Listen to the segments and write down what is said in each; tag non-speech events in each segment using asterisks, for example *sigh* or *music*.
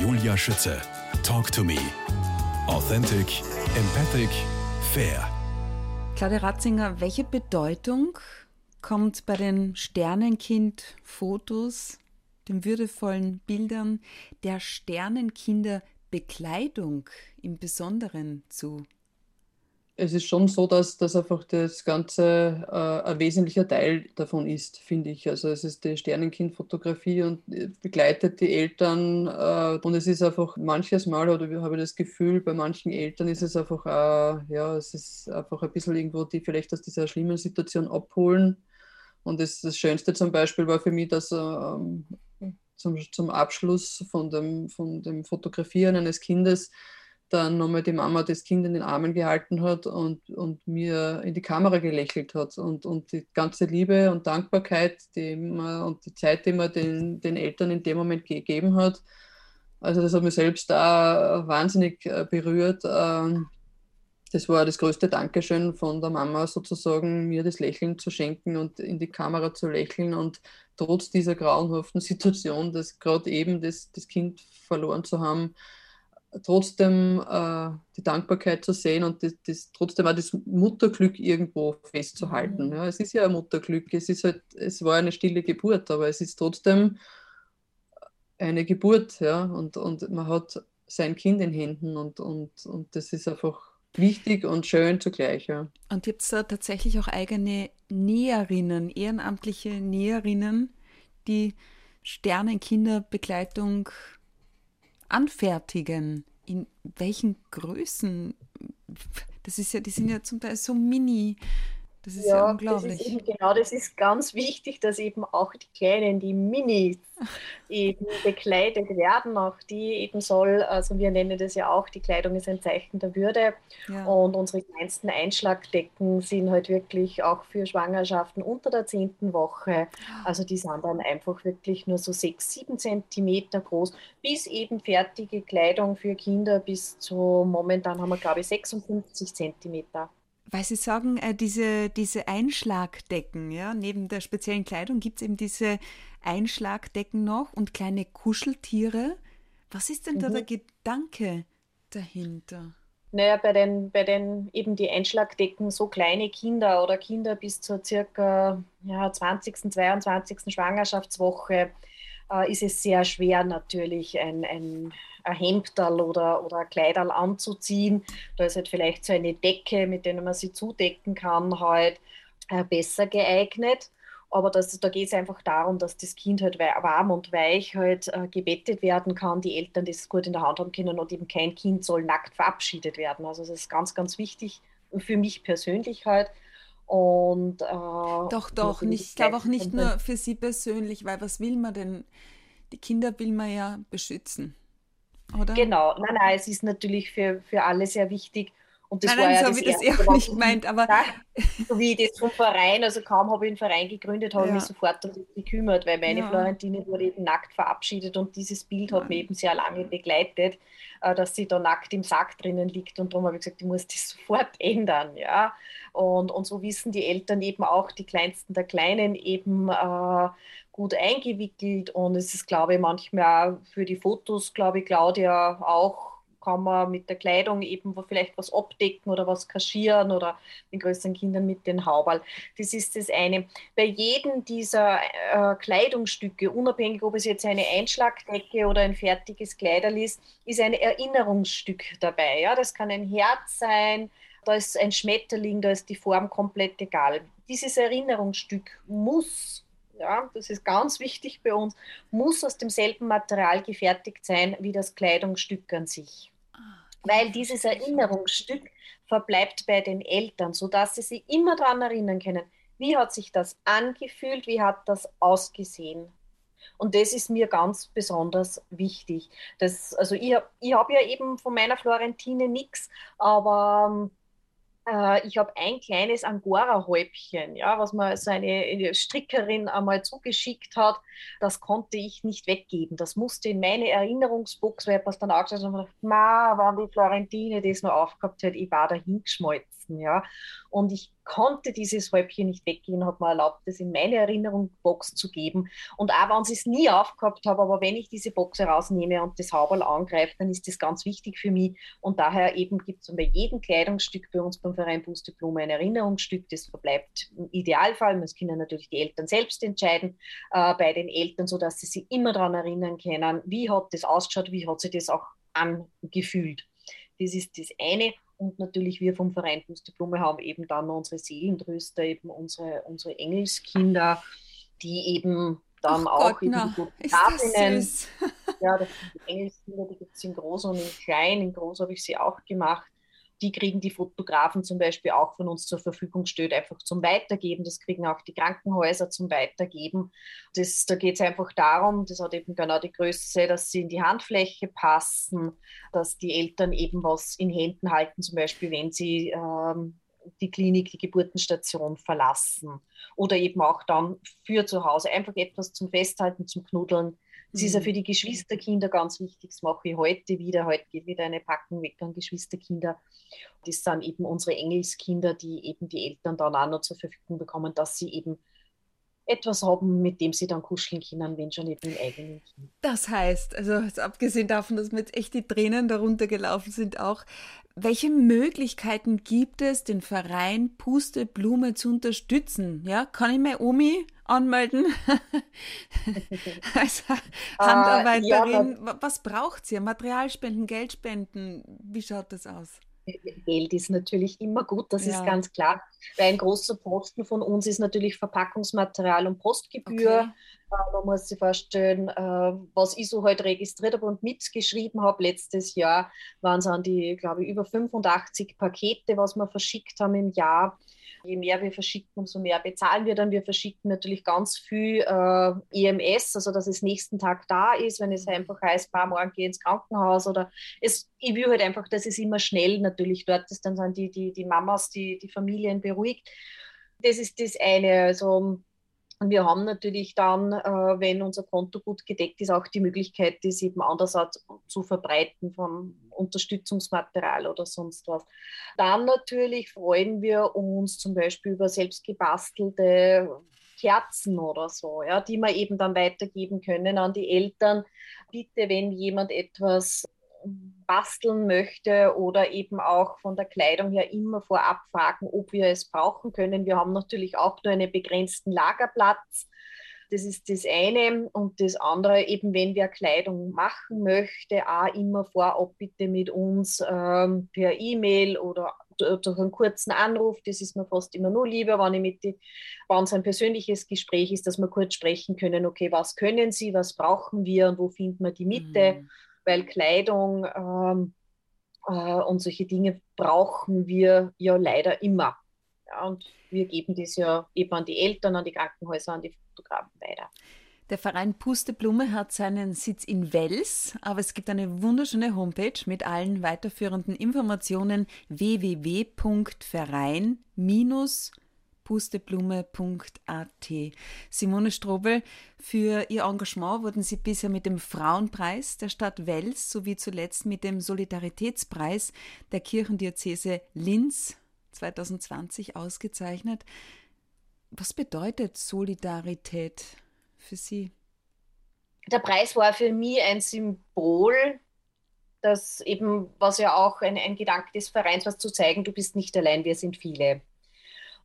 Julia Schütze. Talk to me. Authentic, empathic, fair. Claudia Ratzinger, welche Bedeutung kommt bei den Sternenkind-Fotos, den würdevollen Bildern der Sternenkinder-Bekleidung im Besonderen zu? Es ist schon so, dass das einfach das Ganze äh, ein wesentlicher Teil davon ist, finde ich. Also es ist die Sternenkind-Fotografie und äh, begleitet die Eltern äh, und es ist einfach manches Mal, oder habe ich das Gefühl, bei manchen Eltern ist es einfach, äh, ja, es ist einfach ein bisschen irgendwo, die vielleicht aus dieser schlimmen Situation abholen. Und das, das Schönste zum Beispiel war für mich, dass ähm, zum, zum Abschluss von dem, von dem Fotografieren eines Kindes dann nochmal die Mama das Kind in den Armen gehalten hat und, und mir in die Kamera gelächelt hat. Und, und die ganze Liebe und Dankbarkeit die man, und die Zeit, die man den, den Eltern in dem Moment gegeben hat, also das hat mich selbst da wahnsinnig äh, berührt. Ähm, das war das größte Dankeschön von der Mama sozusagen, mir das Lächeln zu schenken und in die Kamera zu lächeln und trotz dieser grauenhaften *laughs* Situation, dass gerade eben das, das Kind verloren zu haben, trotzdem äh, die Dankbarkeit zu sehen und das, das, trotzdem auch das Mutterglück irgendwo festzuhalten. Mhm. Ja, es ist ja ein Mutterglück, es, ist halt, es war eine stille Geburt, aber es ist trotzdem eine Geburt, ja, und, und man hat sein Kind in Händen und, und, und das ist einfach wichtig und schön zugleich. Ja. Und gibt es da tatsächlich auch eigene Näherinnen, ehrenamtliche Näherinnen, die Sternenkinderbegleitung anfertigen, in welchen Größen, das ist ja, die sind ja zum Teil so mini. Das ist ja, ja unglaublich. Das ist eben, genau, das ist ganz wichtig, dass eben auch die Kleinen, die Minis, *laughs* eben bekleidet werden. Auch die eben soll, also wir nennen das ja auch, die Kleidung ist ein Zeichen der Würde. Ja. Und unsere kleinsten Einschlagdecken sind halt wirklich auch für Schwangerschaften unter der zehnten Woche. Also die sind dann einfach wirklich nur so sechs, sieben Zentimeter groß, bis eben fertige Kleidung für Kinder bis zu, momentan haben wir glaube ich 56 Zentimeter weil Sie sagen, äh, diese, diese Einschlagdecken, ja, neben der speziellen Kleidung gibt es eben diese Einschlagdecken noch und kleine Kuscheltiere. Was ist denn mhm. da der Gedanke dahinter? Naja, bei den, bei den eben die Einschlagdecken, so kleine Kinder oder Kinder bis zur circa ja, 20., 22. Schwangerschaftswoche, äh, ist es sehr schwer natürlich ein, ein, ein Hemdal oder, oder ein Kleidal anzuziehen. Da ist halt vielleicht so eine Decke, mit der man sie zudecken kann, halt äh, besser geeignet. Aber das, da geht es einfach darum, dass das Kind halt warm und weich halt äh, gebettet werden kann, die Eltern das gut in der Hand haben können und eben kein Kind soll nackt verabschiedet werden. Also das ist ganz, ganz wichtig für mich persönlich halt. Und, äh, doch, doch, nicht, ich glaube auch nicht nur für Sie persönlich, weil was will man denn? Die Kinder will man ja beschützen, oder? Genau, nein, nein, es ist natürlich für, für alle sehr wichtig. Und das nein, war nein, ja so das wie das eh auch nicht gemeint, aber. so wie das vom Verein, also kaum habe ich einen Verein gegründet, habe ja. ich mich sofort darum gekümmert, weil meine ja. Florentine wurde eben nackt verabschiedet und dieses Bild hat mich eben sehr lange begleitet, äh, dass sie da nackt im Sack drinnen liegt und darum habe ich gesagt, ich muss das *laughs* sofort ändern, ja. Und, und so wissen die Eltern eben auch, die Kleinsten der Kleinen eben äh, gut eingewickelt und es ist, glaube ich, manchmal für die Fotos, glaube ich, Claudia auch kann man mit der Kleidung eben vielleicht was abdecken oder was kaschieren oder den größeren Kindern mit den Hauberl. Das ist das eine. Bei jedem dieser äh, Kleidungsstücke, unabhängig ob es jetzt eine Einschlagdecke oder ein fertiges Kleiderl ist, ist ein Erinnerungsstück dabei. Ja? Das kann ein Herz sein, da ist ein Schmetterling, da ist die Form komplett egal. Dieses Erinnerungsstück muss ja, das ist ganz wichtig bei uns, muss aus demselben Material gefertigt sein wie das Kleidungsstück an sich. Ah, Weil dieses Erinnerungsstück verbleibt bei den Eltern, sodass sie sich immer daran erinnern können, wie hat sich das angefühlt, wie hat das ausgesehen. Und das ist mir ganz besonders wichtig. Das, also ich, ich habe ja eben von meiner Florentine nichts, aber ähm, äh, ich habe ein kleines Angora-Häubchen, ja, was mir so eine Strickerin einmal zugeschickt hat. Das konnte ich nicht weggeben. Das musste in meine Erinnerungsbox, weil ich was dann angeschaut habe und gedacht, wann die Florentine das noch aufgehabt hat, ich war da hingeschmolzen. Verlassen. Ja? Und ich konnte dieses Häubchen nicht weggehen, habe mir erlaubt, das in meine Erinnerungsbox zu geben. Und auch wenn ich es nie aufgehabt habe, aber wenn ich diese Box herausnehme und das Hauberl angreife, dann ist das ganz wichtig für mich. Und daher eben gibt es bei jedem Kleidungsstück bei uns beim Verein Pusteblume ein Erinnerungsstück, das verbleibt im Idealfall. Das können natürlich die Eltern selbst entscheiden, äh, bei den Eltern, sodass sie sich immer daran erinnern können, wie hat das ausgeschaut, wie hat sich das auch angefühlt. Das ist das eine. Und natürlich wir vom Verein Pusteblume haben eben dann unsere Seelentröster, eben unsere, unsere Engelskinder, die eben dann Ach auch Gott, eben na, Fotografinnen. Ja, das sind die Engelskinder, die gibt es in groß und in klein. In groß habe ich sie auch gemacht die kriegen die Fotografen zum Beispiel auch von uns zur Verfügung gestellt, einfach zum Weitergeben. Das kriegen auch die Krankenhäuser zum Weitergeben. Das, da geht es einfach darum, das hat eben genau die Größe, dass sie in die Handfläche passen, dass die Eltern eben was in Händen halten, zum Beispiel wenn sie ähm, die Klinik, die Geburtenstation verlassen. Oder eben auch dann für zu Hause einfach etwas zum Festhalten, zum Knuddeln es ist ja mhm. für die Geschwisterkinder ganz wichtig, das mache ich heute wieder. Heute geht wieder eine Packung weg an Geschwisterkinder. Das sind eben unsere Engelskinder, die eben die Eltern dann auch noch zur Verfügung bekommen, dass sie eben etwas haben, mit dem sie dann kuscheln können, wenn schon nicht mit dem eigenen Kind. Das heißt, also abgesehen davon, dass mir jetzt echt die Tränen darunter gelaufen sind, auch, welche Möglichkeiten gibt es, den Verein Pusteblume zu unterstützen? Ja, kann ich meine Omi anmelden *laughs* als Handarbeiterin? Uh, ja, was braucht sie? Materialspenden, Geldspenden? Wie schaut das aus? Geld ist natürlich immer gut, das ja. ist ganz klar. Weil ein großer Posten von uns ist natürlich Verpackungsmaterial und Postgebühr. Okay. Äh, man muss sich vorstellen, äh, was ich so heute registriert habe und mitgeschrieben habe letztes Jahr, waren es an die, glaube ich, über 85 Pakete, was wir verschickt haben im Jahr je mehr wir verschicken, umso mehr bezahlen wir dann. Wir verschicken natürlich ganz viel äh, EMS, also dass es nächsten Tag da ist, wenn es mhm. einfach heißt, paar morgen geh ins Krankenhaus oder es, ich will halt einfach, dass es immer schnell natürlich dort ist, dann sind die, die, die Mamas, die, die Familien beruhigt. Das ist das eine. Also und wir haben natürlich dann, äh, wenn unser Konto gut gedeckt ist, auch die Möglichkeit, das eben andererseits zu verbreiten vom Unterstützungsmaterial oder sonst was. Dann natürlich freuen wir uns zum Beispiel über selbstgebastelte Kerzen oder so, ja, die wir eben dann weitergeben können an die Eltern. Bitte, wenn jemand etwas basteln möchte oder eben auch von der Kleidung her immer vorab fragen, ob wir es brauchen können. Wir haben natürlich auch nur einen begrenzten Lagerplatz. Das ist das eine. Und das andere, eben wenn wer Kleidung machen möchte, auch immer vorab bitte mit uns ähm, per E-Mail oder durch einen kurzen Anruf. Das ist mir fast immer nur lieber, wenn es ein persönliches Gespräch ist, dass wir kurz sprechen können, okay, was können Sie, was brauchen wir und wo finden wir die Mitte. Mhm weil Kleidung ähm, äh, und solche Dinge brauchen wir ja leider immer. Ja, und wir geben das ja eben an die Eltern, an die Krankenhäuser, an die Fotografen weiter. Der Verein Pusteblume hat seinen Sitz in Wels, aber es gibt eine wunderschöne Homepage mit allen weiterführenden Informationen www.verein- pusteblume.at. Simone Strobel, für Ihr Engagement wurden Sie bisher mit dem Frauenpreis der Stadt Wels sowie zuletzt mit dem Solidaritätspreis der Kirchendiözese Linz 2020 ausgezeichnet. Was bedeutet Solidarität für Sie? Der Preis war für mich ein Symbol, das eben, was ja auch ein, ein Gedanke des Vereins war, zu zeigen, du bist nicht allein, wir sind viele.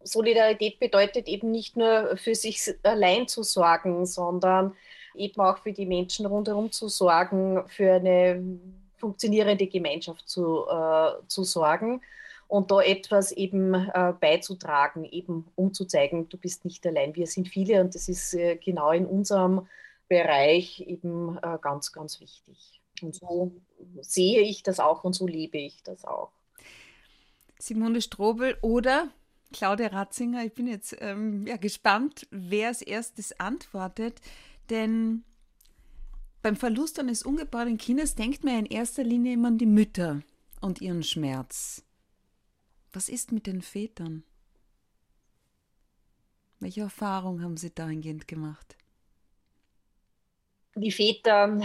Solidarität bedeutet eben nicht nur für sich allein zu sorgen, sondern eben auch für die Menschen rundherum zu sorgen, für eine funktionierende Gemeinschaft zu, äh, zu sorgen und da etwas eben äh, beizutragen, eben um zu zeigen, du bist nicht allein, wir sind viele und das ist äh, genau in unserem Bereich eben äh, ganz, ganz wichtig. Und so sehe ich das auch und so lebe ich das auch. Simone Strobel oder Claudia Ratzinger. Ich bin jetzt ähm, ja, gespannt, wer als erstes antwortet, denn beim Verlust eines ungeborenen Kindes denkt man in erster Linie immer an die Mütter und ihren Schmerz. Was ist mit den Vätern? Welche Erfahrung haben Sie dahingehend gemacht? Die Väter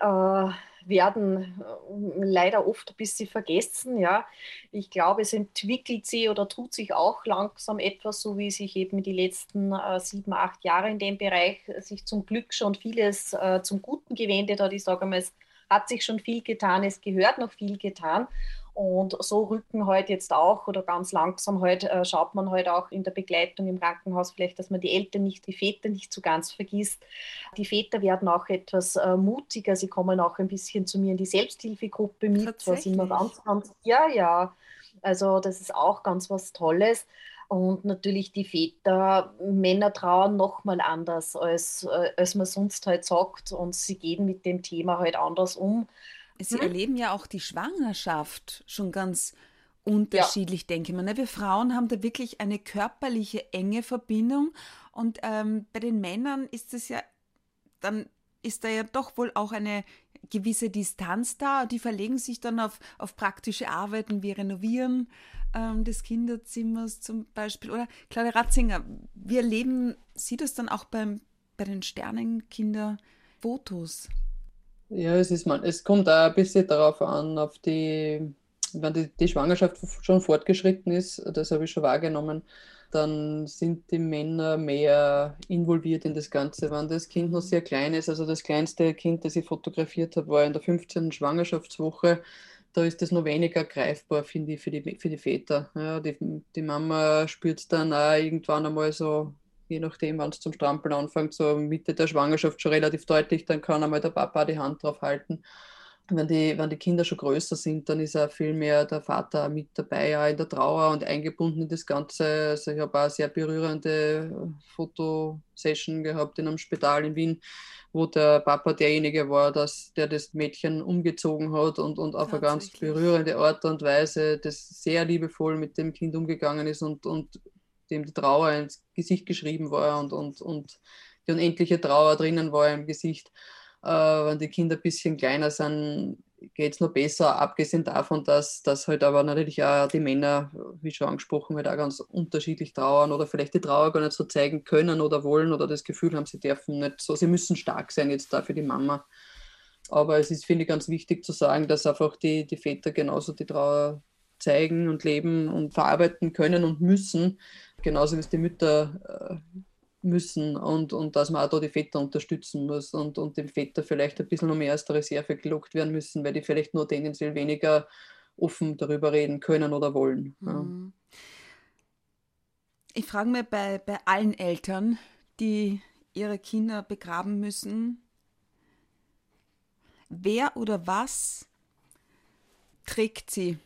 äh, werden äh, leider oft ein bisschen vergessen. Ja. Ich glaube, es entwickelt sich oder tut sich auch langsam etwas, so wie sich eben die letzten äh, sieben, acht Jahre in dem Bereich sich zum Glück schon vieles äh, zum Guten gewendet hat. Ich sage mal, es hat sich schon viel getan, es gehört noch viel getan. Und so rücken heute halt jetzt auch oder ganz langsam heute halt, äh, schaut man heute halt auch in der Begleitung im Krankenhaus vielleicht, dass man die Eltern nicht, die Väter nicht so ganz vergisst. Die Väter werden auch etwas äh, mutiger, sie kommen auch ein bisschen zu mir in die Selbsthilfegruppe mit, was immer ganz, ganz, ja, ja. Also das ist auch ganz was Tolles. Und natürlich die Väter, Männer trauern nochmal anders, als, äh, als man sonst halt sagt. Und sie gehen mit dem Thema halt anders um. Sie hm? erleben ja auch die Schwangerschaft schon ganz unterschiedlich, ja. denke ich mal. Ne? Wir Frauen haben da wirklich eine körperliche enge Verbindung und ähm, bei den Männern ist es ja, dann ist da ja doch wohl auch eine gewisse Distanz da. Die verlegen sich dann auf, auf praktische Arbeiten wie Renovieren ähm, des Kinderzimmers zum Beispiel. Oder Claudia Ratzinger, wie erleben Sie das dann auch beim, bei den Sternenkinder-Fotos? Ja, es, ist man, es kommt auch ein bisschen darauf an, auf die, wenn die, die Schwangerschaft schon fortgeschritten ist, das habe ich schon wahrgenommen, dann sind die Männer mehr involviert in das Ganze. Wenn das Kind noch sehr klein ist, also das kleinste Kind, das ich fotografiert habe, war in der 15. Schwangerschaftswoche, da ist das noch weniger greifbar, finde ich, für die, für die Väter. Ja, die, die Mama spürt dann auch irgendwann einmal so je nachdem, wann es zum Strampeln anfängt, so Mitte der Schwangerschaft schon relativ deutlich, dann kann einmal der Papa die Hand drauf halten. Wenn die, wenn die Kinder schon größer sind, dann ist auch viel mehr der Vater mit dabei, auch in der Trauer und eingebunden in das Ganze. Also ich habe auch eine sehr berührende Fotosession gehabt in einem Spital in Wien, wo der Papa derjenige war, dass, der das Mädchen umgezogen hat und, und auf eine ganz berührende Art und Weise das sehr liebevoll mit dem Kind umgegangen ist und, und dem die Trauer ins Gesicht geschrieben war und, und, und die unendliche Trauer drinnen war im Gesicht. Äh, wenn die Kinder ein bisschen kleiner sind, geht es noch besser, abgesehen davon, dass, dass halt aber natürlich auch die Männer, wie schon angesprochen, halt auch ganz unterschiedlich trauern oder vielleicht die Trauer gar nicht so zeigen können oder wollen oder das Gefühl haben, sie dürfen nicht so, sie müssen stark sein jetzt da für die Mama. Aber es ist, finde ich, ganz wichtig zu sagen, dass einfach die, die Väter genauso die Trauer zeigen und leben und verarbeiten können und müssen, genauso wie es die Mütter äh, müssen und, und dass man auch da die Väter unterstützen muss und, und dem Väter vielleicht ein bisschen noch mehr als der Reserve gelockt werden müssen, weil die vielleicht nur tendenziell weniger offen darüber reden können oder wollen. Mhm. Ja. Ich frage mich bei, bei allen Eltern, die ihre Kinder begraben müssen, wer oder was trägt sie?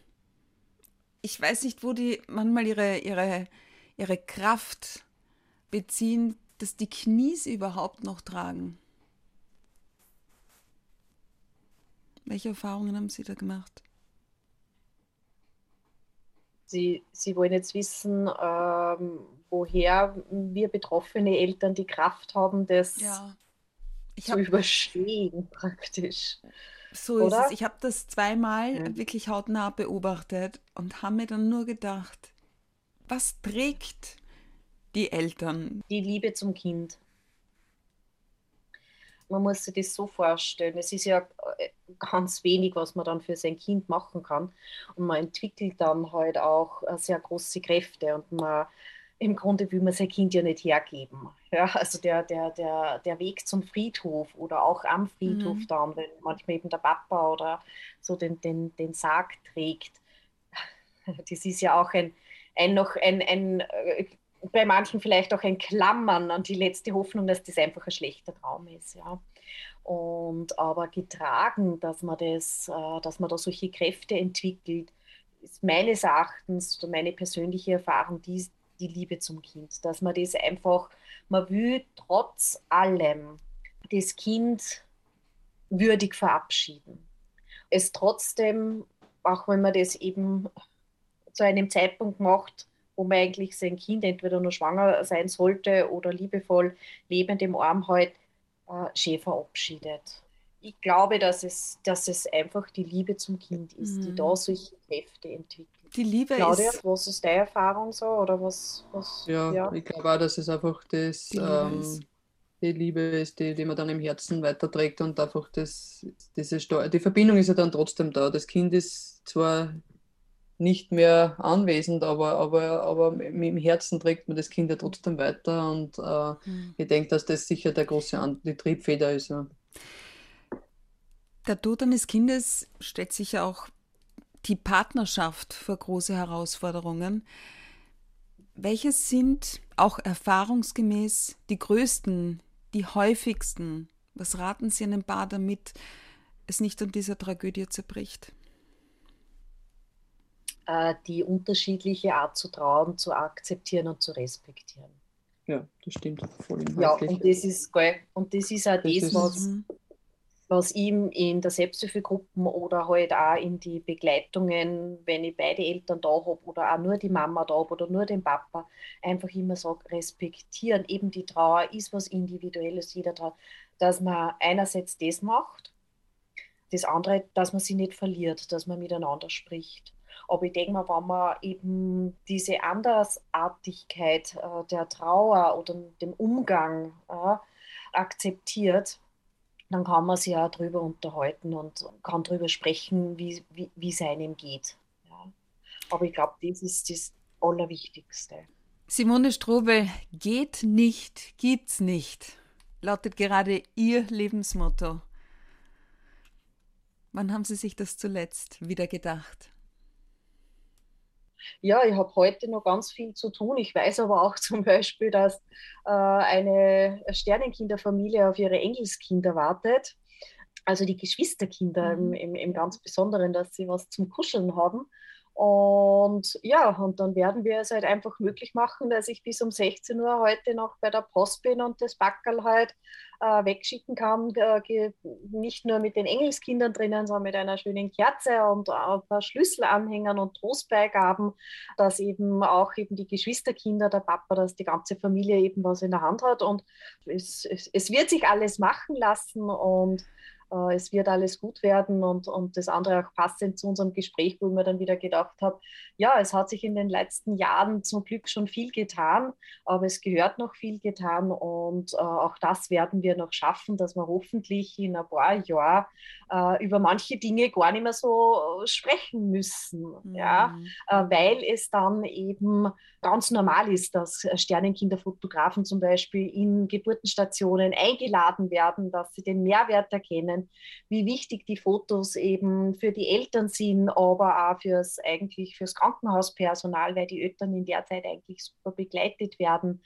Ich weiß nicht, wo die manchmal ihre, ihre ihre Kraft beziehen, dass die Knie sie überhaupt noch tragen. Welche Erfahrungen haben Sie da gemacht? Sie, Sie wollen jetzt wissen, ähm, woher wir betroffene Eltern die Kraft haben, das ja. zu hab, überstehen praktisch. So Oder? ist es. Ich habe das zweimal ja. wirklich hautnah beobachtet und habe mir dann nur gedacht, was trägt die Eltern? Die Liebe zum Kind. Man muss sich das so vorstellen. Es ist ja äh, ganz wenig, was man dann für sein Kind machen kann. Und man entwickelt dann halt auch äh, sehr große Kräfte und man im Grunde will man sein Kind ja nicht hergeben. Ja, also der, der, der, der Weg zum Friedhof oder auch am Friedhof mhm. dann, wenn manchmal eben der Papa oder so den, den, den Sarg trägt, *laughs* das ist ja auch ein, ein noch ein, ein äh, bei manchen vielleicht auch ein Klammern an die letzte Hoffnung, dass das einfach ein schlechter Traum ist. Ja. Und aber getragen, dass man das, äh, dass man da solche Kräfte entwickelt, ist meines Erachtens, meine persönliche Erfahrung, die, die Liebe zum Kind. Dass man das einfach, man will trotz allem das Kind würdig verabschieden. Es trotzdem, auch wenn man das eben zu einem Zeitpunkt macht, wo man eigentlich sein Kind entweder nur schwanger sein sollte oder liebevoll lebend im Arm hält, äh, schön verabschiedet. Ich glaube, dass es, dass es einfach die Liebe zum Kind ist, mhm. die da solche Kräfte entwickelt. Die Liebe Claudia, ist. was ist deine Erfahrung so? Oder was, was ja, ja, ich glaube auch, dass es einfach das, ähm, die Liebe ist, die, die man dann im Herzen weiterträgt und einfach das, diese die Verbindung ist ja dann trotzdem da. Das Kind ist zwar nicht mehr anwesend, aber, aber, aber im Herzen trägt man das Kind ja trotzdem weiter und äh, mhm. ich denke, dass das sicher der große An die Triebfeder ist. Ja. Der Tod eines Kindes stellt sich auch die Partnerschaft vor große Herausforderungen. Welche sind auch erfahrungsgemäß die größten, die häufigsten? Was raten Sie einem Paar, damit es nicht an dieser Tragödie zerbricht? Äh, die unterschiedliche Art zu trauen, zu akzeptieren und zu respektieren. Ja, das stimmt voll Ja, und das ist geil. Und das ist auch das, das was, was ihm in der Selbsthilfegruppen oder halt auch in die Begleitungen, wenn ich beide Eltern da habe oder auch nur die Mama da habe oder nur den Papa, einfach immer sage, respektieren. Eben die Trauer ist was Individuelles, jeder Trauer, dass man einerseits das macht, das andere, dass man sie nicht verliert, dass man miteinander spricht. Aber ich denke mal, wenn man eben diese Andersartigkeit äh, der Trauer oder dem Umgang äh, akzeptiert, dann kann man sich ja darüber unterhalten und kann darüber sprechen, wie, wie, wie es einem geht. Ja. Aber ich glaube, das ist das Allerwichtigste. Simone Strobel, geht nicht, gibt's nicht, lautet gerade Ihr Lebensmotto. Wann haben Sie sich das zuletzt wieder gedacht? Ja, ich habe heute noch ganz viel zu tun. Ich weiß aber auch *laughs* zum Beispiel, dass äh, eine Sternenkinderfamilie auf ihre Engelskinder wartet. Also die Geschwisterkinder mhm. im, im, im ganz Besonderen, dass sie was zum Kuscheln haben. Und ja, und dann werden wir es halt einfach möglich machen, dass ich bis um 16 Uhr heute noch bei der Post bin und das Backerl halt äh, wegschicken kann. Äh, nicht nur mit den Engelskindern drinnen, sondern mit einer schönen Kerze und ein paar Schlüsselanhängern und Trostbeigaben, dass eben auch eben die Geschwisterkinder, der Papa, dass die ganze Familie eben was in der Hand hat. Und es, es, es wird sich alles machen lassen und es wird alles gut werden und, und das andere auch passend zu unserem Gespräch, wo ich mir dann wieder gedacht habe, ja, es hat sich in den letzten Jahren zum Glück schon viel getan, aber es gehört noch viel getan und äh, auch das werden wir noch schaffen, dass wir hoffentlich in ein paar Jahren äh, über manche Dinge gar nicht mehr so sprechen müssen, mhm. ja, äh, weil es dann eben ganz normal ist, dass Sternenkinderfotografen zum Beispiel in Geburtenstationen eingeladen werden, dass sie den Mehrwert erkennen, wie wichtig die Fotos eben für die Eltern sind, aber auch fürs eigentlich fürs Krankenhauspersonal, weil die Eltern in der Zeit eigentlich super begleitet werden.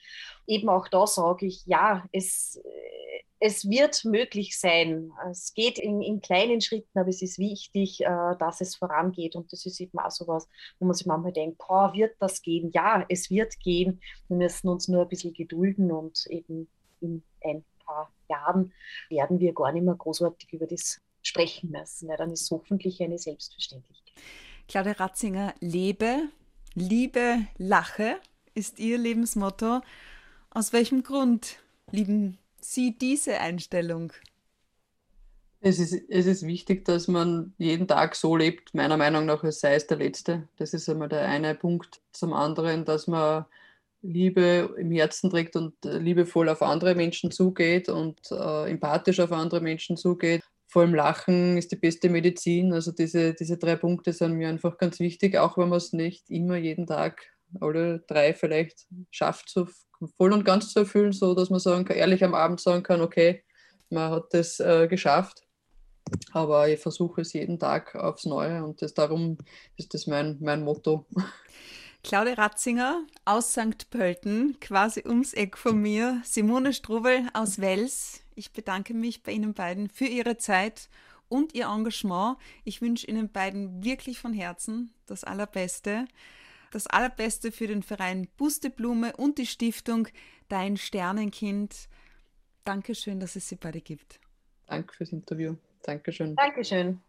Eben auch da sage ich, ja, es es wird möglich sein. Es geht in, in, kleinen Schritten, aber es ist wichtig, äh, dass es vorangeht. Und das ist eben auch so was, wo man sich manchmal denkt, boah, wird das gehen? Ja, es wird gehen. Wir müssen uns nur ein bisschen gedulden und eben in ein paar Jahren werden wir gar nicht mehr großartig über das sprechen müssen. Ja, dann ist es hoffentlich eine Selbstverständlichkeit. Claudia Ratzinger, lebe, liebe, lache ist Ihr Lebensmotto. Aus welchem Grund lieben Sie diese Einstellung? Es ist, es ist wichtig, dass man jeden Tag so lebt, meiner Meinung nach, als sei es der letzte. Das ist einmal der eine Punkt. Zum anderen, dass man Liebe im Herzen trägt und liebevoll auf andere Menschen zugeht und äh, empathisch auf andere Menschen zugeht. Vor allem Lachen ist die beste Medizin. Also diese, diese drei Punkte sind mir einfach ganz wichtig, auch wenn man es nicht immer jeden Tag alle drei vielleicht schafft, so voll und ganz zu erfüllen, so dass man sagen kann, ehrlich am Abend sagen kann, okay, man hat das äh, geschafft. Aber ich versuche es jeden Tag aufs Neue und das, darum ist das mein, mein Motto. Claudia Ratzinger aus St. Pölten, quasi ums Eck von mir. Simone Strubel aus Wels. Ich bedanke mich bei Ihnen beiden für Ihre Zeit und Ihr Engagement. Ich wünsche Ihnen beiden wirklich von Herzen das Allerbeste. Das Allerbeste für den Verein Busteblume und die Stiftung Dein Sternenkind. Dankeschön, dass es Sie beide gibt. Danke fürs Interview. Dankeschön. Dankeschön.